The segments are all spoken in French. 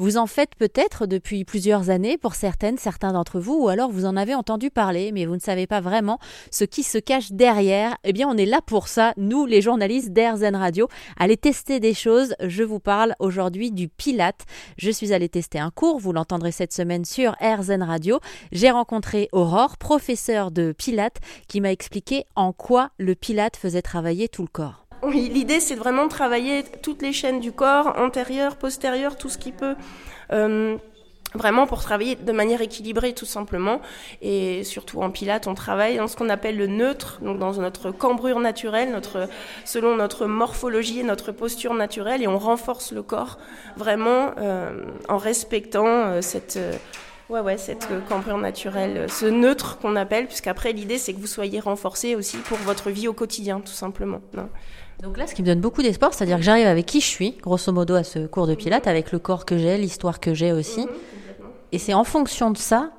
Vous en faites peut-être depuis plusieurs années pour certaines, certains d'entre vous, ou alors vous en avez entendu parler, mais vous ne savez pas vraiment ce qui se cache derrière. Eh bien, on est là pour ça, nous, les journalistes d'AirZen Radio. Allez tester des choses. Je vous parle aujourd'hui du Pilate. Je suis allée tester un cours, vous l'entendrez cette semaine sur AirZen Radio. J'ai rencontré Aurore, professeure de Pilate, qui m'a expliqué en quoi le Pilate faisait travailler tout le corps. L'idée c'est vraiment travailler toutes les chaînes du corps, antérieure, postérieure, tout ce qui peut. Euh, vraiment pour travailler de manière équilibrée tout simplement et surtout en pilates on travaille dans ce qu'on appelle le neutre donc dans notre cambrure naturelle selon notre morphologie et notre posture naturelle et on renforce le corps vraiment euh, en respectant euh, cette Ouais, ouais, cette cambrure naturelle, ce neutre qu'on appelle, puisqu'après l'idée c'est que vous soyez renforcé aussi pour votre vie au quotidien, tout simplement. Donc là, ce qui me donne beaucoup d'espoir, c'est-à-dire que j'arrive avec qui je suis, grosso modo, à ce cours de Pilates, avec le corps que j'ai, l'histoire que j'ai aussi. Mhm, et c'est en fonction de ça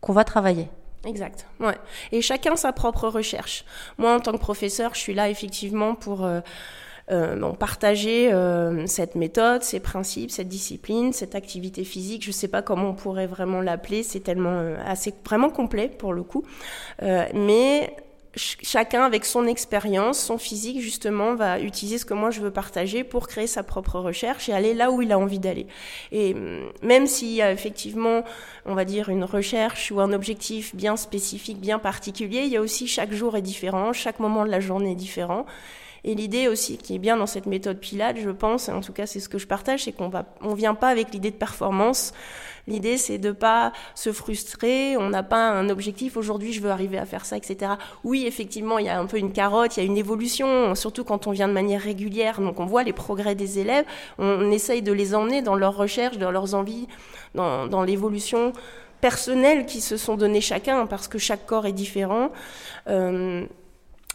qu'on va travailler. Exact. Ouais. Et chacun sa propre recherche. Moi, en tant que professeur, je suis là effectivement pour euh, euh, partager euh, cette méthode, ces principes, cette discipline, cette activité physique. Je ne sais pas comment on pourrait vraiment l'appeler. C'est tellement assez vraiment complet pour le coup. mais chacun avec son expérience, son physique justement va utiliser ce que moi je veux partager pour créer sa propre recherche et aller là où il a envie d'aller. Et mm, même s'il y a effectivement, on va dire, une recherche ou un objectif bien spécifique, bien particulier, il y a aussi chaque jour est différent, chaque moment de la journée est différent. Et l'idée aussi qui est bien dans cette méthode Pilate, je pense, en tout cas c'est ce que je partage, c'est qu'on va, on vient pas avec l'idée de performance. L'idée c'est de pas se frustrer. On n'a pas un objectif. Aujourd'hui, je veux arriver à faire ça, etc. Oui, effectivement, il y a un peu une carotte, il y a une évolution, surtout quand on vient de manière régulière. Donc on voit les progrès des élèves. On, essaye de les emmener dans leurs recherches, dans leurs envies, dans, dans l'évolution personnelle qui se sont données chacun, parce que chaque corps est différent. Euh,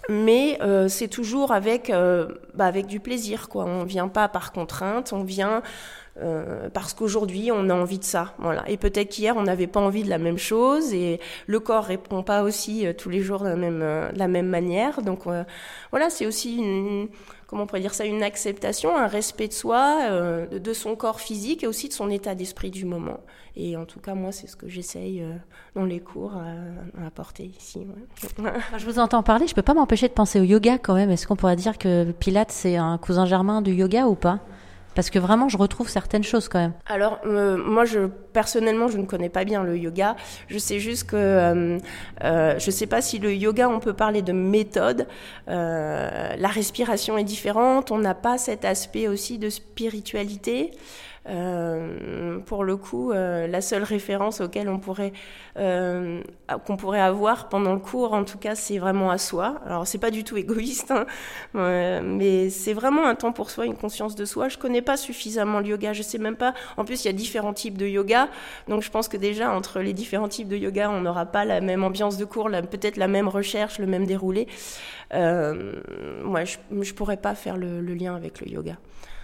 mais euh, c'est toujours avec, euh, bah avec du plaisir. Quoi. On vient pas par contrainte, on vient euh, parce qu'aujourd'hui on a envie de ça. Voilà. Et peut-être qu'hier on n'avait pas envie de la même chose et le corps répond pas aussi tous les jours de la même, de la même manière. Donc voilà, c'est aussi une, comment on pourrait dire ça, une acceptation, un respect de soi, euh, de son corps physique et aussi de son état d'esprit du moment. Et en tout cas, moi, c'est ce que j'essaye euh, dans les cours à, apporter ici. Je vous entends parler, je peux pas m'empêcher de penser au yoga quand même. Est-ce qu'on pourrait dire que Pilates, c'est un cousin germain du yoga ou pas? Parce que vraiment, je retrouve certaines choses quand même. Alors, euh, moi, je personnellement, je ne connais pas bien le yoga. Je sais juste que euh, euh, je ne sais pas si le yoga, on peut parler de méthode. la respiration est différente. On n'a pas cet aspect aussi de spiritualité. Euh, pour le coup, euh, la seule référence auquel on pourrait euh, qu'on pourrait avoir pendant le cours, en tout cas, c'est vraiment à soi. Alors, c'est pas du tout égoïste, hein, mais c'est vraiment un temps pour soi, une conscience de soi. Je connais pas suffisamment le yoga, je sais même pas. En plus, il y a différents types de yoga, donc je pense que déjà entre les différents types de yoga, on n'aura pas la même ambiance de cours, peut-être la même recherche, le même déroulé. moi, je, je pourrais pas faire le lien avec le yoga.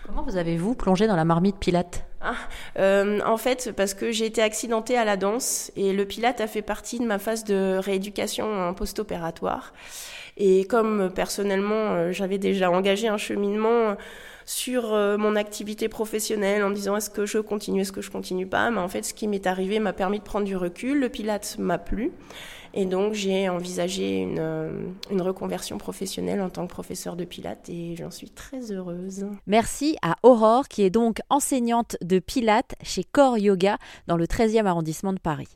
Comment vous avez-vous plongé dans la marmite pilate ah, euh, En fait, parce que j'ai été accidentée à la danse et le pilate a fait partie de ma phase de rééducation post-opératoire. Et comme personnellement, euh, j'avais déjà engagé un cheminement sur euh, mon activité professionnelle en disant est-ce que je continue, est-ce que je continue pas, mais en fait, ce qui m'est arrivé m'a permis de prendre du recul. Le pilate m'a plu. Et donc, j'ai envisagé une, euh, une, reconversion professionnelle en tant que professeur de Pilates et j'en suis très heureuse. Merci à Aurore, qui est donc enseignante de Pilates chez Core Yoga dans le 13e arrondissement de Paris.